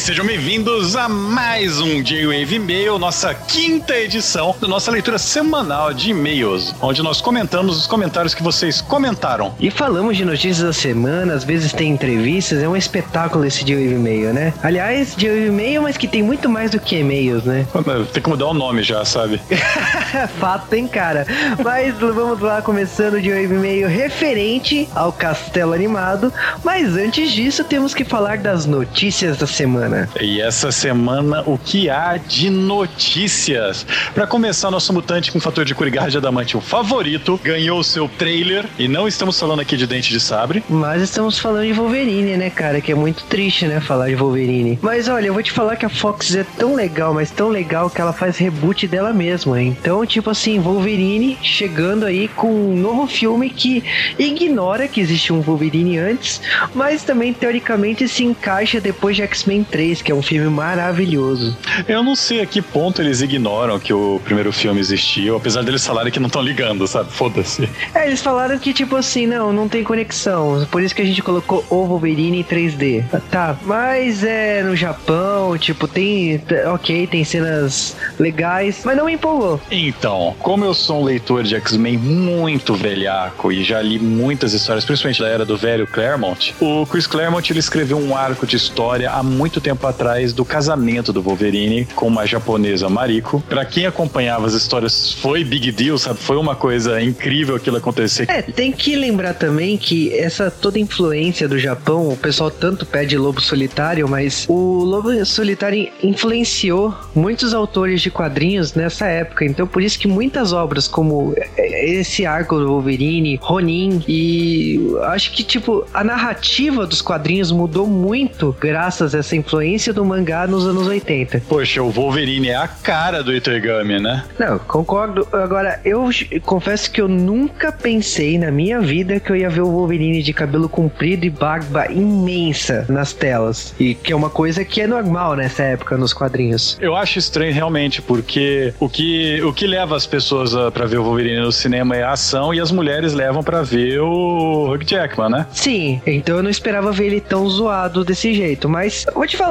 sejam bem-vindos a mais um J-Wave E-mail, nossa quinta edição da nossa leitura semanal de e-mails, onde nós comentamos os comentários que vocês comentaram. E falamos de notícias da semana, às vezes tem entrevistas, é um espetáculo esse J-Wave E-mail, né? Aliás, J-Wave E-mail, mas que tem muito mais do que e-mails, né? Tem que mudar o nome já, sabe? Fato, hein, cara? Mas vamos lá, começando o J-Wave E-mail referente ao castelo animado, mas antes disso temos que falar das notícias da semana. E essa semana, o que há de notícias? Para começar, nosso mutante com fator de Adamante, o favorito, ganhou o seu trailer. E não estamos falando aqui de Dente de Sabre. Mas estamos falando de Wolverine, né, cara? Que é muito triste, né, falar de Wolverine. Mas olha, eu vou te falar que a Fox é tão legal, mas tão legal que ela faz reboot dela mesma. Então, tipo assim, Wolverine chegando aí com um novo filme que ignora que existe um Wolverine antes, mas também teoricamente se encaixa depois de X-Men 3, que é um filme maravilhoso. Eu não sei a que ponto eles ignoram que o primeiro filme existiu, apesar deles falarem que não estão ligando, sabe? Foda-se. É, eles falaram que, tipo assim, não, não tem conexão. Por isso que a gente colocou o Wolverine em 3D. Tá, mas é no Japão, tipo, tem. Ok, tem cenas legais, mas não me empolgou. Então, como eu sou um leitor de X-Men muito velhaco e já li muitas histórias, principalmente da era do velho Claremont, o Chris Claremont ele escreveu um arco de história há muito tempo atrás do casamento do Wolverine com uma japonesa Mariko. Para quem acompanhava as histórias, foi big deal, sabe? Foi uma coisa incrível aquilo acontecer. É, tem que lembrar também que essa toda influência do Japão, o pessoal tanto pede Lobo Solitário, mas o Lobo Solitário influenciou muitos autores de quadrinhos nessa época. Então, por isso que muitas obras como esse arco do Wolverine, Ronin e acho que tipo a narrativa dos quadrinhos mudou muito graças a essa influência do mangá nos anos 80. Poxa, o Wolverine é a cara do Itagami, né? Não, concordo. Agora, eu confesso que eu nunca pensei na minha vida que eu ia ver o Wolverine de cabelo comprido e barba imensa nas telas. E que é uma coisa que é normal nessa época nos quadrinhos. Eu acho estranho realmente, porque o que, o que leva as pessoas para ver o Wolverine no cinema é a ação e as mulheres levam para ver o Hugh Jackman, né? Sim, então eu não esperava ver ele tão zoado desse jeito, mas vou te falar,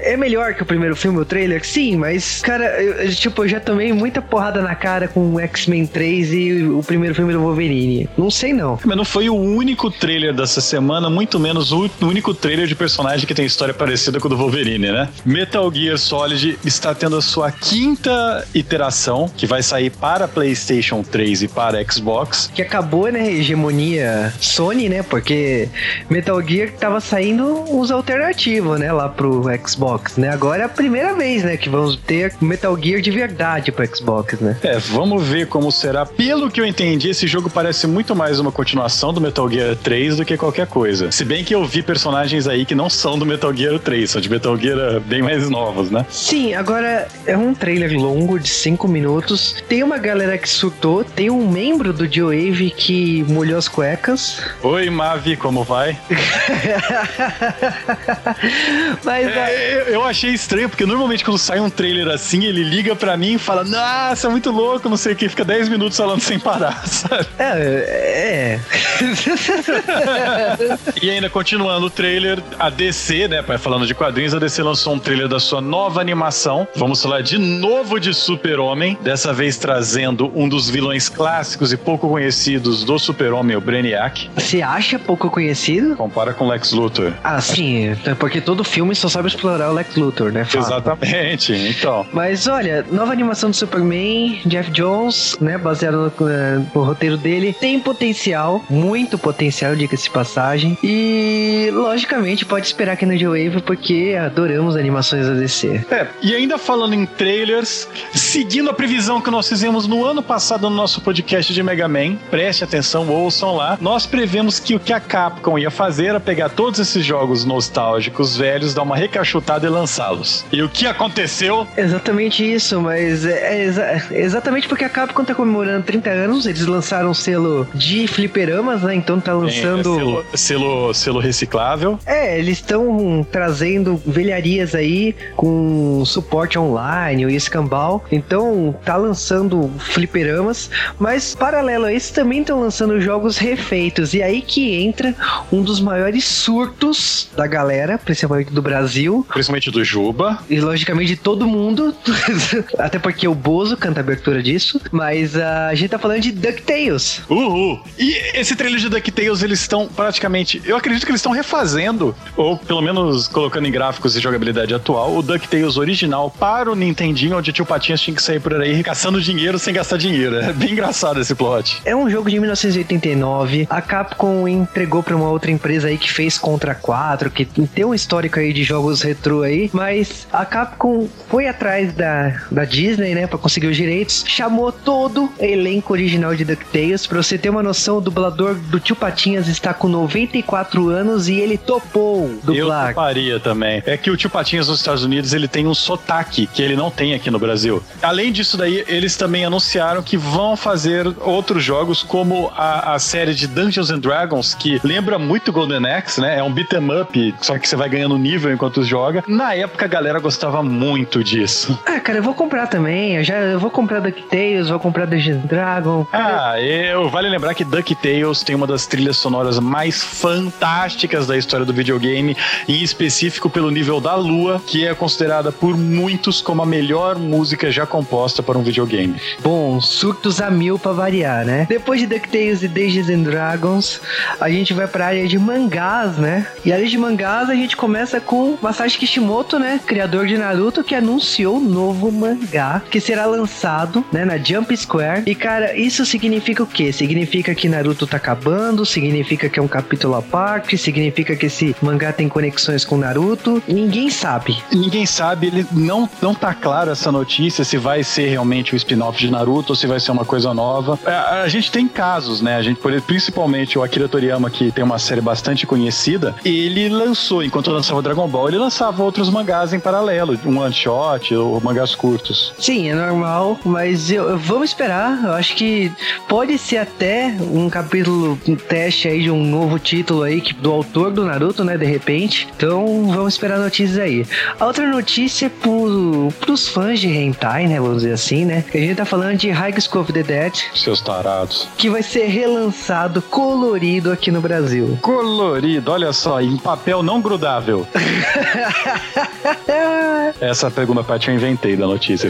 é melhor que o primeiro filme, o trailer? Sim, mas, cara, eu, tipo, eu já tomei muita porrada na cara com X-Men 3 e o primeiro filme do Wolverine. Não sei não. Mas não foi o único trailer dessa semana, muito menos o único trailer de personagem que tem história parecida com o do Wolverine, né? Metal Gear Solid está tendo a sua quinta iteração, que vai sair para PlayStation 3 e para Xbox. Que acabou, né, hegemonia Sony, né? Porque Metal Gear tava saindo uns alternativos, né, lá pro Xbox, né? Agora é a primeira vez, né, que vamos ter Metal Gear de verdade pro Xbox, né? É, vamos ver como será. Pelo que eu entendi, esse jogo parece muito mais uma continuação do Metal Gear 3 do que qualquer coisa. Se bem que eu vi personagens aí que não são do Metal Gear 3, são de Metal Gear bem mais novos, né? Sim, agora é um trailer longo de 5 minutos. Tem uma galera que surtou, tem um membro do G-Wave que molhou as cuecas. Oi, Mavi, como vai? Mas é, eu achei estranho, porque normalmente quando sai um trailer assim, ele liga pra mim e fala: Nossa, é muito louco, não sei o que, fica 10 minutos falando sem parar, sabe? É, é. e ainda continuando o trailer, a DC, né, falando de quadrinhos, a DC lançou um trailer da sua nova animação. Vamos falar de novo de Super-Homem, dessa vez trazendo um dos vilões clássicos e pouco conhecidos do Super-Homem, o Brainiac. Você acha pouco conhecido? Compara com Lex Luthor. Ah, sim, porque todo filme só sabe explorar o Lex Luthor, né? Fala. Exatamente, então. Mas olha, nova animação do Superman, Jeff Jones, né, baseado no, eh, no roteiro dele, tem potencial, muito potencial, diga-se passagem. E logicamente pode esperar aqui no G-Wave porque adoramos animações da DC. É, e ainda falando em trailers, seguindo a previsão que nós fizemos no ano passado no nosso podcast de Mega Man, preste atenção, ouçam lá. Nós prevemos que o que a Capcom ia fazer era pegar todos esses jogos nostálgicos velhos, dar uma recachutada e lançá-los. E o que aconteceu? Exatamente isso, mas é, é exa exatamente porque a Capcom tá comemorando 30 anos, eles lançaram um selo de fliperamas, né? Então tá lançando. É, selo, selo, selo reciclável. É, eles estão trazendo velharias aí com suporte online e escambau. Então tá lançando fliperamas, mas paralelo a isso também estão lançando jogos refeitos. E aí que entra um dos maiores surtos da galera, principalmente do Brasil. Principalmente do Juba. E logicamente de todo mundo. Até porque o Bozo canta a abertura disso. Mas uh, a gente tá falando de DuckTales. Uhul! E esse trailer de DuckTales, eles estão praticamente. Eu acredito que eles estão refazendo, ou pelo menos colocando em gráficos e jogabilidade atual, o DuckTales original para o Nintendinho, onde o tio Patinhas tinha que sair por aí caçando dinheiro sem gastar dinheiro. É bem engraçado esse plot. É um jogo de 1989. A Capcom entregou para uma outra empresa aí que fez Contra 4, que tem um histórico aí de jogos retrô aí, mas a Capcom foi atrás da, da Disney, né, para conseguir os direitos, chamou todo o elenco original de DuckTales. Pra você ter uma noção, o dublador do Tio Patinhas está com 94 anos e ele topou dublar. Eu toparia também. É que o Tio Patinhas nos Estados Unidos, ele tem um sotaque que ele não tem aqui no Brasil. Além disso daí, eles também anunciaram que vão fazer outros jogos como a, a série de Dungeons and Dragons, que lembra muito Golden Axe, né? É um beat'em up, só que você vai ganhando nível enquanto joga. Na época a galera gostava muito disso. Ah, cara, eu vou comprar também. Eu já eu vou comprar DuckTales, vou comprar Dungeons Dragon. Ah, eu vale lembrar que DuckTales tem uma das trilhas sonoras mais fantásticas da história do videogame, em específico pelo nível da Lua, que é considerada por muitos como a melhor música já composta para um videogame. Bom, surtos a mil pra variar, né? Depois de DuckTales e Dungeons and Dragons, a gente vai pra área de mangás, né? E a área de mangás a gente começa com Masashi Kishimoto, né? Criador de Naruto, que anunciou um novo mangá que será lançado, né, na Jump Square. E cara, isso significa o quê? Significa que Naruto tá acabando, significa que é um capítulo à parte, significa que esse mangá tem conexões com Naruto. Ninguém sabe. Ninguém sabe, ele não, não tá claro essa notícia se vai ser realmente o spin-off de Naruto ou se vai ser uma coisa nova. A, é, a gente tem casos, né? A gente, principalmente o Akira Toriyama, que tem uma série bastante conhecida, ele lançou, enquanto lançava Dragon Ball, ele lançava outros mangás em paralelo, um one shot ou mangás curtos. Sim, é normal, mas eu, vamos esperar. Eu acho que pode ser até um capítulo, um teste aí de um novo título aí que, do autor do Naruto, né? De repente. Então vamos esperar notícias aí. A outra notícia é pro, pros fãs de Hentai, né? Vamos dizer assim, né? A gente tá falando de High School of the Dead. Seus tarados. Que vai ser relançado colorido aqui no Brasil. Colorido, olha só, em papel não grudável. Essa segunda parte eu inventei da notícia.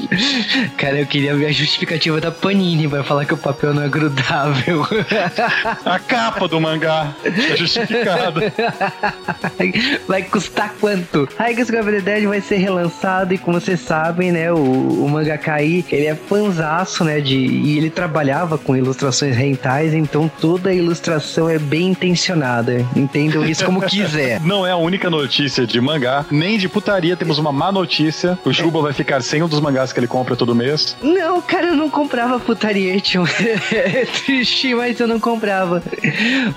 Cara, eu queria ver a justificativa da Panini vai falar que o papel não é grudável. a capa do mangá é justificada. Vai custar quanto? Of the Dead vai ser relançado e como vocês sabem, né, o, o mangaka ele é fanzaço, né, de, e ele trabalhava com ilustrações rentais, então toda a ilustração é bem intencionada. Entendam isso como quiser. Não é a única notícia de mangá, nem de putaria temos uma má notícia. O Juba vai ficar sem um dos mangás que ele compra todo mês. Não, cara, eu não comprava Putariation. é triste, mas eu não comprava.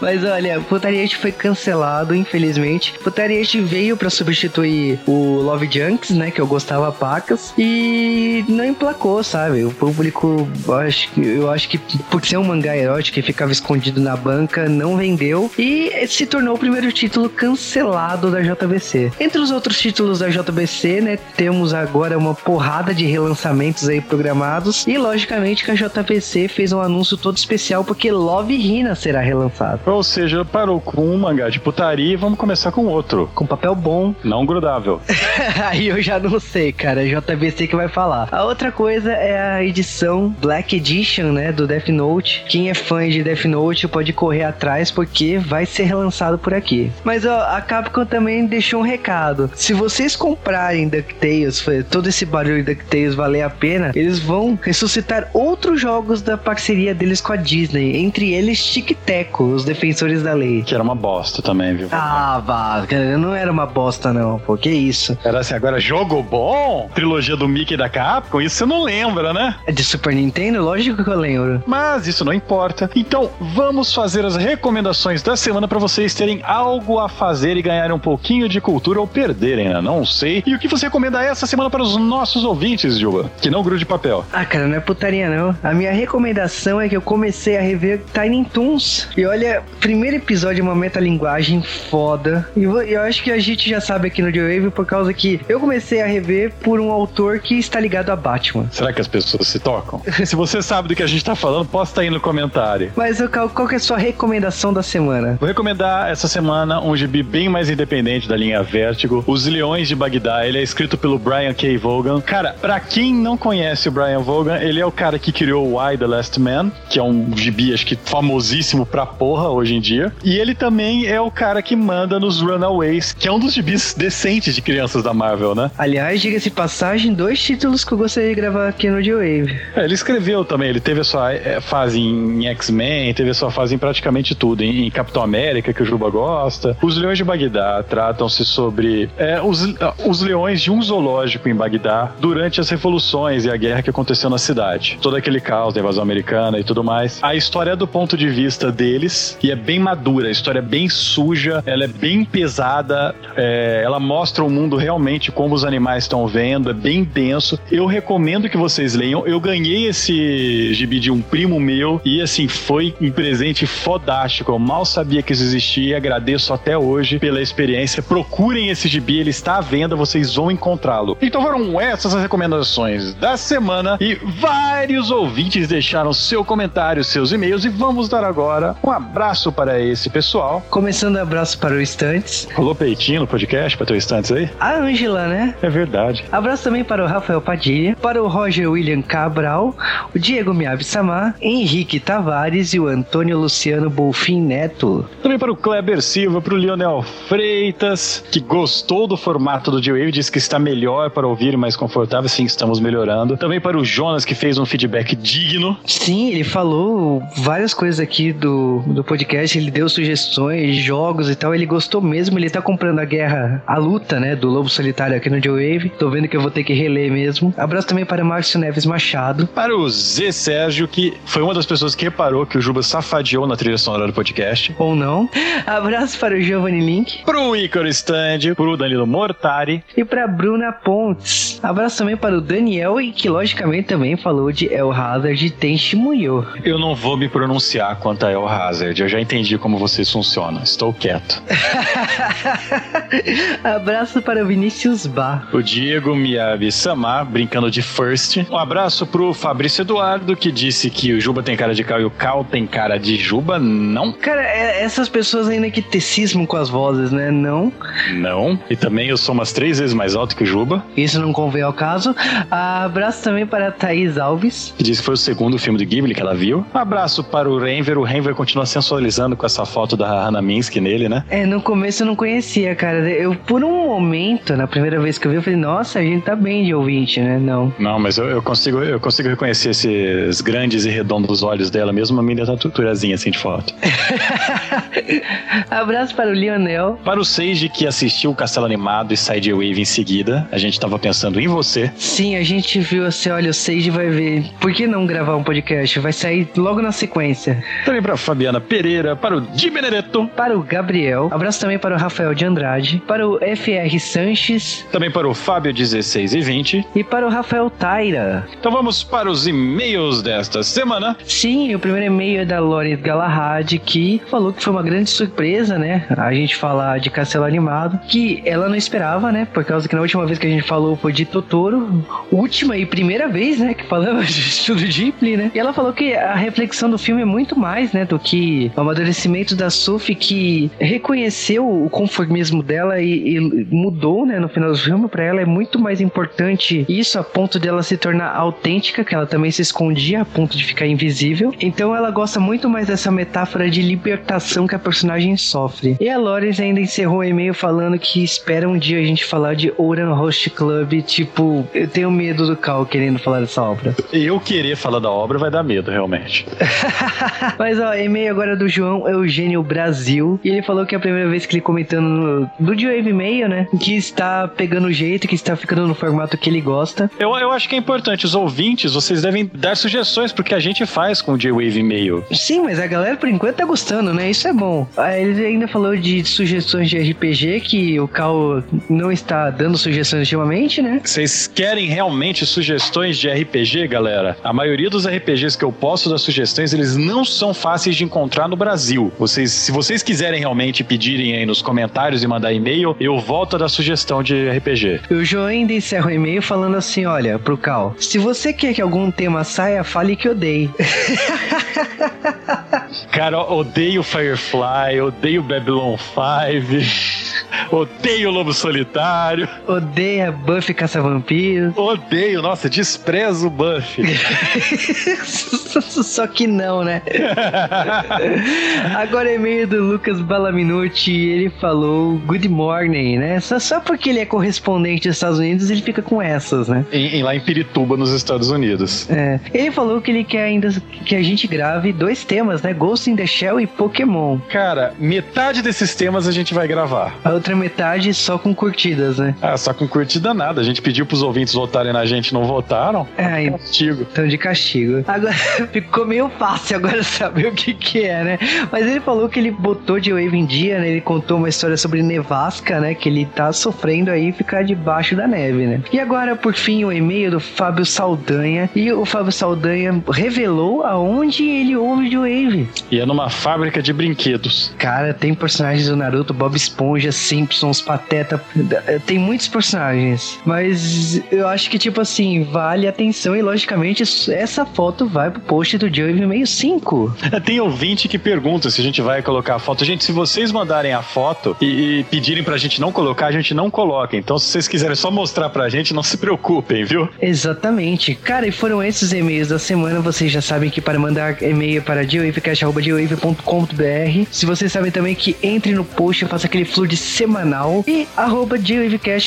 Mas olha, Putariation foi cancelado, infelizmente. Putariation veio para substituir o Love Junks, né, que eu gostava pacas, e não emplacou, sabe? O público, eu acho, eu acho que por ser um mangá erótico que ficava escondido na banca, não vendeu e se tornou o primeiro título cancelado da JBC. Entre os outros títulos da JBC, né, temos agora uma porrada de relançamentos aí programados e logicamente que a JBC fez um anúncio todo especial porque Love Hina será relançado. Ou seja, parou com um mangá de putaria e vamos começar com outro. Com papel bom. Não grudável. aí eu já não sei, cara. É JBC que vai falar. A outra coisa é a edição Black Edition, né, do Death Note. Quem é fã de Death Note pode correr atrás porque vai ser relançado por aqui. Mas ó, a Capcom também deixou um recado. Se vocês comprarem DuckTales, todo esse barulho de DuckTales valer a pena, eles vão ressuscitar outros jogos da parceria deles com a Disney, entre eles Tic Teco, os defensores da lei. Que era uma bosta também, viu? Ah, vá, não era uma bosta não, pô, que isso. Era assim, agora jogo bom? Trilogia do Mickey da Capcom, isso você não lembra, né? É de Super Nintendo? Lógico que eu lembro. Mas isso não importa. Então, vamos fazer as recomendações da semana para vocês terem algo a fazer e ganharem um pouquinho de cultura ou perderem, né? Não sei. E o que você recomenda essa semana para os nossos ouvintes, Juba? Que não grude papel. Ah, cara, não é putaria não. A minha recomendação é que eu comecei a rever Tiny Toons. E olha, primeiro episódio é uma metalinguagem foda. E eu, acho que a gente já sabe aqui no The Wave por causa que eu comecei a rever por um autor que está ligado ligado a Batman. Será que as pessoas se tocam? se você sabe do que a gente tá falando, posta aí no comentário. Mas qual, qual que é a sua recomendação da semana? Vou recomendar essa semana um gibi bem mais independente da linha Vertigo, Os Leões de Bagdá. Ele é escrito pelo Brian K. Vaughan. Cara, pra quem não conhece o Brian Vaughan, ele é o cara que criou Why the Last Man, que é um gibi, acho que famosíssimo pra porra hoje em dia. E ele também é o cara que manda nos Runaways, que é um dos gibis decentes de crianças da Marvel, né? Aliás, diga-se passagem, dois títulos eu gostaria de gravar aqui no G-Wave. É, ele escreveu também, ele teve a sua é, fase em X-Men, teve a sua fase em praticamente tudo, em, em Capitão América, que o Juba gosta. Os Leões de Bagdá tratam-se sobre é, os, os leões de um zoológico em Bagdá durante as revoluções e a guerra que aconteceu na cidade. Todo aquele caos da invasão americana e tudo mais. A história é do ponto de vista deles e é bem madura, a história é bem suja, ela é bem pesada, é, ela mostra o mundo realmente como os animais estão vendo, é bem denso. Eu recomendo que vocês leiam. Eu ganhei esse gibi de um primo meu e assim, foi um presente fodástico. Eu mal sabia que isso existia e agradeço até hoje pela experiência. Procurem esse gibi, ele está à venda, vocês vão encontrá-lo. Então foram essas as recomendações da semana e vários ouvintes deixaram seu comentário, seus e-mails e vamos dar agora um abraço para esse pessoal. Começando abraço para o Estantes. Rolou peitinho no podcast para teu Estantes aí? A Ângela, né? É verdade. Abraço também para o Rafael Padilha, para o Roger William Cabral, o Diego Miyabi Samar, Henrique Tavares e o Antônio Luciano Bolfin Neto. Também para o Kleber Silva, para o Lionel Freitas, que gostou do formato do J-Wave, disse que está melhor para ouvir e mais confortável. Sim, estamos melhorando. Também para o Jonas, que fez um feedback digno. Sim, ele falou várias coisas aqui do, do podcast, ele deu sugestões, jogos e tal. Ele gostou mesmo, ele tá comprando a guerra, a luta, né, do Lobo Solitário aqui no J-Wave. Tô vendo que eu vou ter que reler mesmo. Abraço também para Márcio Neves Machado. Para o Zé Sérgio, que foi uma das pessoas que reparou que o Juba safadeou na trilha sonora do podcast. Ou não. Abraço para o Giovanni Link. Para o Ícaro Stand, para o Danilo Mortari. E para Bruna Pontes. Abraço também para o Daniel e que logicamente também falou de El Hazard Tenshimuyo. Eu não vou me pronunciar quanto a El Hazard, eu já entendi como vocês funcionam, estou quieto. abraço para o Vinícius Bar. O Diego Miyabi Samar, brincando de first. Um abraço pro Fabrício Eduardo, que disse que o Juba tem cara de Cal e o Cal tem cara de Juba. Não. Cara, é, essas pessoas ainda que tecismam com as vozes, né? Não. Não. E também eu sou umas três vezes mais alto que o Juba. Isso não convém ao caso. Abraço também para a Thaís Alves. Que disse que foi o segundo filme do Ghibli que ela viu. Um abraço para o Renver. O Renver continua sensualizando com essa foto da Hannah Minsky nele, né? É, no começo eu não conhecia, cara. Eu, por um momento, na primeira vez que eu vi, eu falei, nossa, a gente tá bem de ouvinte, né? Não. Não, mas eu, eu consigo, eu consigo reconhecer esses grandes e redondos olhos dela, mesmo uma miniaturazinha assim de foto. Abraço para o Lionel. Para o Seiji que assistiu o Castelo Animado e Sidewave em seguida, a gente tava pensando em você. Sim, a gente viu assim, olha, o Seiji vai ver. Por que não gravar um podcast? Vai sair logo na sequência. Também para Fabiana Pereira, para o Di Benedetto. Para o Gabriel. Abraço também para o Rafael de Andrade. Para o FR Sanches. Também para o Fábio 16 e 20. E para o Rafael Taira. Então vamos para os e-mails desta semana. Sim, o primeiro e-mail é da Lores Galahad, que falou que foi uma grande surpresa, né? A gente falar de Castelo Animado, que ela não esperava, né? Por causa que na última vez que a gente falou foi de Totoro, última e primeira vez, né? Que falamos de Estúdio Ghibli, né? E ela falou que a reflexão do filme é muito mais, né? Do que o amadurecimento da Sophie, que reconheceu o conformismo dela e, e mudou, né? No final do filme, para ela é muito mais importante isso a ponto dela se tornar autêntica, que ela também se escondia a ponto de ficar invisível. Então ela gosta muito mais dessa metáfora de libertação que a personagem sofre. E a Lores ainda encerrou o e-mail falando que espera um dia a gente falar de Oran Host Club. Tipo, eu tenho medo do Cal querendo falar dessa obra. Eu querer falar da obra vai dar medo, realmente. Mas ó, e-mail agora do João Eugênio Brasil. E ele falou que é a primeira vez que ele comentando no, do J-Wave e-mail, né? Que está pegando o jeito, que está ficando no formato que ele gosta. Eu, eu acho que é importante, os ouvintes, vocês devem dar sugestões pro que a gente faz com o J-Wave e-mail. Sim, mas a galera por enquanto tá gostando, né? Isso é bom. Aí ele ainda falou de sugestões de RPG, que o Cal não está dando sugestões ultimamente, né? Vocês querem realmente sugestões de RPG, galera? A maioria dos RPGs que eu posso dar sugestões, eles não são fáceis de encontrar no Brasil. Vocês, se vocês quiserem realmente pedirem aí nos comentários e mandar e-mail, eu volto volta da sugestão de RPG. O João ainda encerra o e-mail falando assim: olha, pro Cal, se você quer que algum tema saia, fale que odeie. Cara, odeio Firefly, odeio Babylon 5. Odeio Lobo Solitário. Odeia Buffy Caça-Vampiro. Odeio, nossa, desprezo Buffy. Só que não, né? Agora é meio do Lucas Balaminuti. Ele falou good morning, né? Só, só porque ele é correspondente dos Estados Unidos, ele fica com essas, né? Em, em, lá em Pirituba, nos Estados Unidos. É. Ele falou que ele quer ainda que a gente grave dois temas, né? Ghost in the Shell e Pokémon. Cara, metade desses temas a gente vai gravar. A outra metade só com curtidas, né? Ah, só com curtida nada. A gente pediu pros ouvintes votarem na gente, não votaram. É, castigo. Então de castigo. Agora ficou meio fácil agora saber o que que é, né? Mas ele falou que ele botou de Wave em dia, né? Ele contou uma história sobre nevasca, né? Que ele tá sofrendo aí ficar debaixo da neve, né? E agora, por fim, o e-mail do Fábio Saldanha. E o Fábio Saldanha revelou aonde ele ouve de Wave. E é numa fábrica de brinquedos. Cara, tem personagens do Naruto, Bob Esponja, Simpsons, Pateta. Tem muitos personagens. Mas eu acho que, tipo assim, vale atenção e, logicamente, essa foto vai pro post do Joey 65. Tem ouvinte que pergunta se a gente vai colocar a foto. Gente, se vocês mandarem a foto e, e pedirem pra gente não colocar, a gente não coloca. Então, se vocês quiserem só mostrar pra gente, não se preocupem, viu? Exatamente. Cara, e foram esses e-mails da semana. Vocês já sabem que para mandar e-mail para geowavecast.com.br. Se vocês sabem também que entre no post, eu faço aquele fluxo semanal. E arroba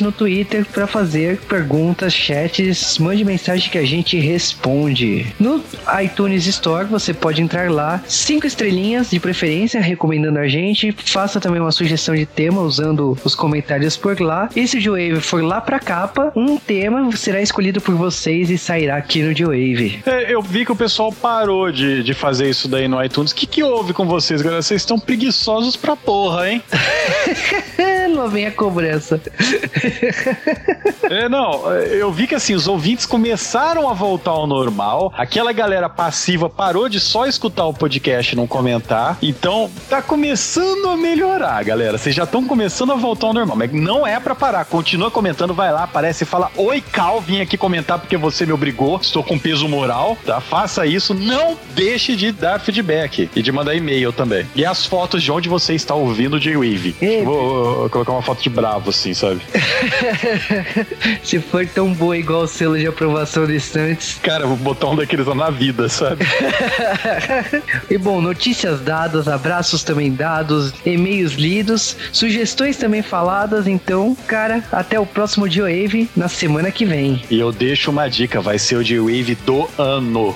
no Twitter para fazer perguntas, chats, mande mensagem que a gente responde. No iTunes Store, você pode entrar lá, cinco estrelinhas de preferência, recomendando a gente. Faça também uma sugestão de tema usando os comentários por lá. E se o Geowave for lá pra capa, um tema será escolhido por vocês e sairá aqui no Geowave. É, eu vi que o pessoal parou de, de fazer isso daí no iTunes. O que, que houve com vocês, galera? Vocês estão preguiçosos pra porra, hein? Lá vem a cobrança. é, não, eu vi que assim, os ouvintes começaram a voltar ao normal. Aquela galera passiva parou de só escutar o podcast e não comentar. Então, tá começando a melhorar, galera. Vocês já estão começando a voltar ao normal. Mas não é para parar. Continua comentando, vai lá, aparece e fala: Oi, Cal, vim aqui comentar porque você me obrigou. Estou com peso moral, tá? Faça isso. Não deixe de dar feedback e de mandar e-mail também. E as fotos de onde você está ouvindo o J-Wave. Vou, vou colocar uma foto de bravo, assim, sabe? Se for tão boa igual o selo de aprovação do Estantes. Cara, vou botar um daqueles na vida, sabe? e bom, notícias dadas, abraços também dados, e-mails lidos, sugestões também faladas. Então, cara, até o próximo G-Wave na semana que vem. E eu deixo uma dica: vai ser o G-Wave do ano.